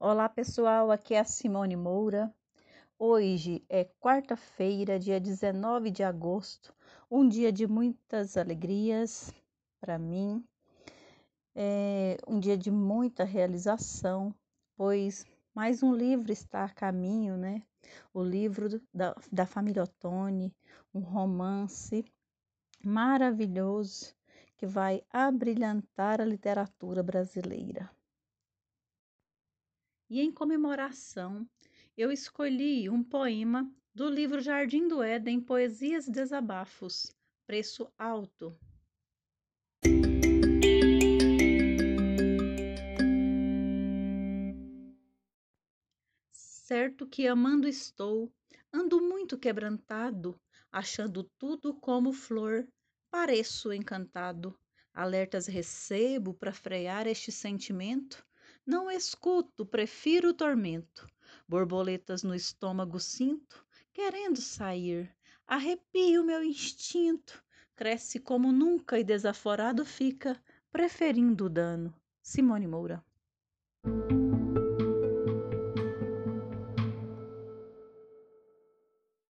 Olá pessoal, aqui é a Simone Moura. Hoje é quarta-feira, dia 19 de agosto, um dia de muitas alegrias para mim, é um dia de muita realização, pois mais um livro está a caminho, né? O livro da, da família Ottoni, um romance maravilhoso que vai abrilhantar a literatura brasileira. E em comemoração, eu escolhi um poema do livro Jardim do Éden, Poesias Desabafos, Preço Alto. Certo que amando estou, ando muito quebrantado, achando tudo como flor, pareço encantado. Alertas recebo para frear este sentimento não escuto, prefiro o tormento. Borboletas no estômago sinto, querendo sair. Arrepio meu instinto, cresce como nunca e desaforado fica, preferindo o dano. Simone Moura.